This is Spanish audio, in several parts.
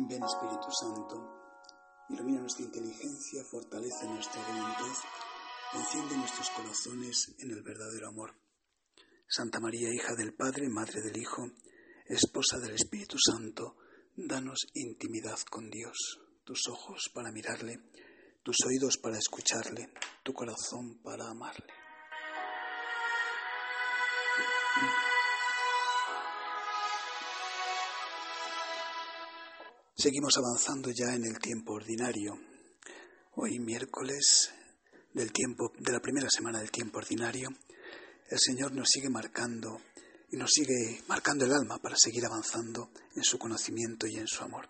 Ven Espíritu Santo, ilumina nuestra inteligencia, fortalece nuestra voluntad, enciende nuestros corazones en el verdadero amor. Santa María, hija del Padre, Madre del Hijo, esposa del Espíritu Santo, danos intimidad con Dios, tus ojos para mirarle, tus oídos para escucharle, tu corazón para amarle. Seguimos avanzando ya en el tiempo ordinario. Hoy miércoles del tiempo de la primera semana del tiempo ordinario, el Señor nos sigue marcando y nos sigue marcando el alma para seguir avanzando en su conocimiento y en su amor.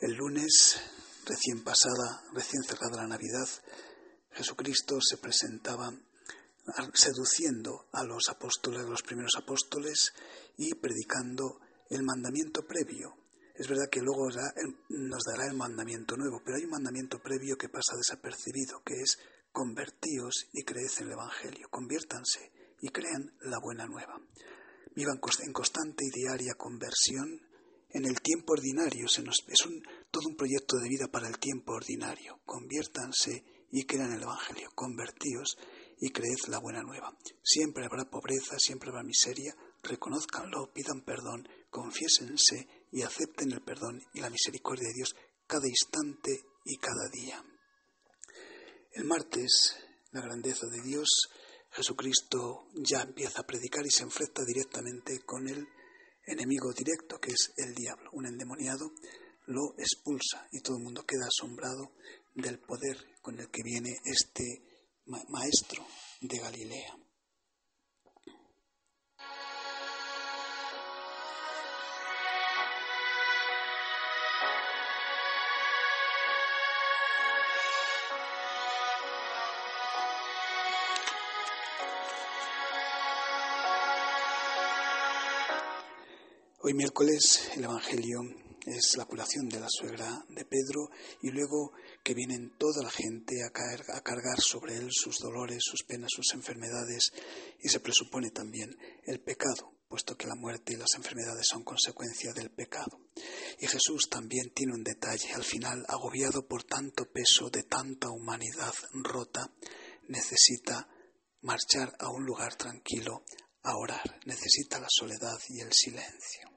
El lunes, recién pasada, recién cerrada la Navidad, Jesucristo se presentaba seduciendo a los apóstoles, a los primeros apóstoles y predicando el mandamiento previo es verdad que luego nos dará el mandamiento nuevo, pero hay un mandamiento previo que pasa desapercibido, que es convertíos y creed en el Evangelio, conviértanse y crean la buena nueva. Vivan en constante y diaria conversión en el tiempo ordinario. es todo un proyecto de vida para el tiempo ordinario. Conviértanse y crean el Evangelio, convertíos y creed la buena nueva. Siempre habrá pobreza, siempre habrá miseria, reconozcanlo, pidan perdón, confiésense y acepten el perdón y la misericordia de Dios cada instante y cada día. El martes, la grandeza de Dios, Jesucristo ya empieza a predicar y se enfrenta directamente con el enemigo directo que es el diablo. Un endemoniado lo expulsa y todo el mundo queda asombrado del poder con el que viene este maestro de Galilea. Hoy miércoles el Evangelio es la curación de la suegra de Pedro y luego que vienen toda la gente a, a cargar sobre él sus dolores, sus penas, sus enfermedades y se presupone también el pecado, puesto que la muerte y las enfermedades son consecuencia del pecado. Y Jesús también tiene un detalle, al final, agobiado por tanto peso de tanta humanidad rota, necesita marchar a un lugar tranquilo a orar, necesita la soledad y el silencio.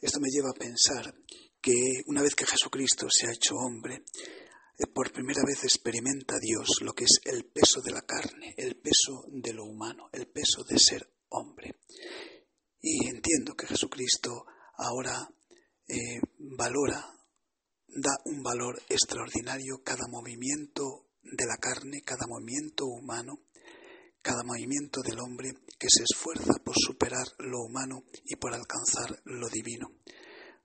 Esto me lleva a pensar que una vez que Jesucristo se ha hecho hombre, eh, por primera vez experimenta Dios lo que es el peso de la carne, el peso de lo humano, el peso de ser hombre. Y entiendo que Jesucristo ahora eh, valora, da un valor extraordinario cada movimiento de la carne, cada movimiento humano, cada movimiento del hombre que se esfuerza por superar lo humano y por alcanzar lo divino.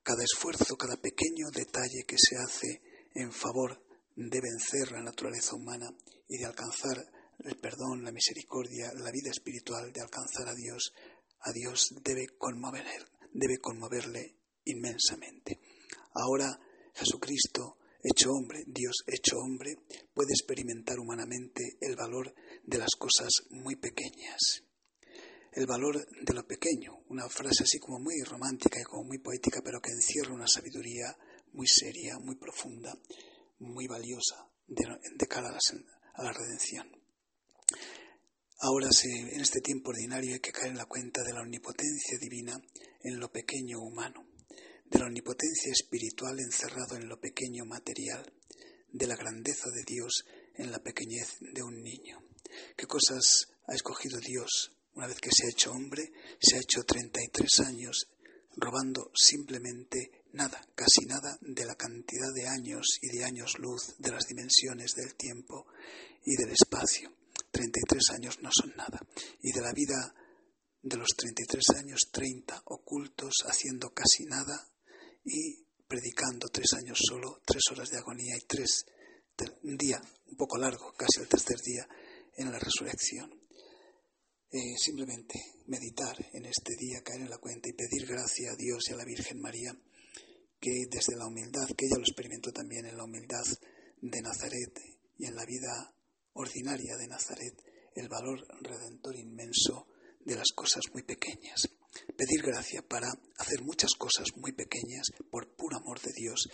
Cada esfuerzo, cada pequeño detalle que se hace en favor de vencer la naturaleza humana y de alcanzar el perdón, la misericordia, la vida espiritual, de alcanzar a Dios, a Dios debe, conmover, debe conmoverle inmensamente. Ahora Jesucristo hecho hombre, Dios hecho hombre, puede experimentar humanamente el valor de las cosas muy pequeñas. El valor de lo pequeño, una frase así como muy romántica y como muy poética, pero que encierra una sabiduría muy seria, muy profunda, muy valiosa de, cara a la, redención. Ahora, en este tiempo ordinario, hay que caer en la cuenta de la omnipotencia divina en lo pequeño humano de la omnipotencia espiritual encerrado en lo pequeño material, de la grandeza de Dios en la pequeñez de un niño. ¿Qué cosas ha escogido Dios una vez que se ha hecho hombre? Se ha hecho 33 años robando simplemente nada, casi nada de la cantidad de años y de años luz de las dimensiones del tiempo y del espacio. 33 años no son nada. Y de la vida de los 33 años, 30 ocultos, haciendo casi nada, y predicando tres años solo, tres horas de agonía y tres, un día un poco largo, casi el tercer día, en la resurrección. Eh, simplemente meditar en este día, caer en la cuenta y pedir gracia a Dios y a la Virgen María, que desde la humildad, que ella lo experimentó también en la humildad de Nazaret y en la vida ordinaria de Nazaret el valor redentor inmenso de las cosas muy pequeñas. Pedir gracia para hacer muchas cosas muy pequeñas por puro amor de Dios,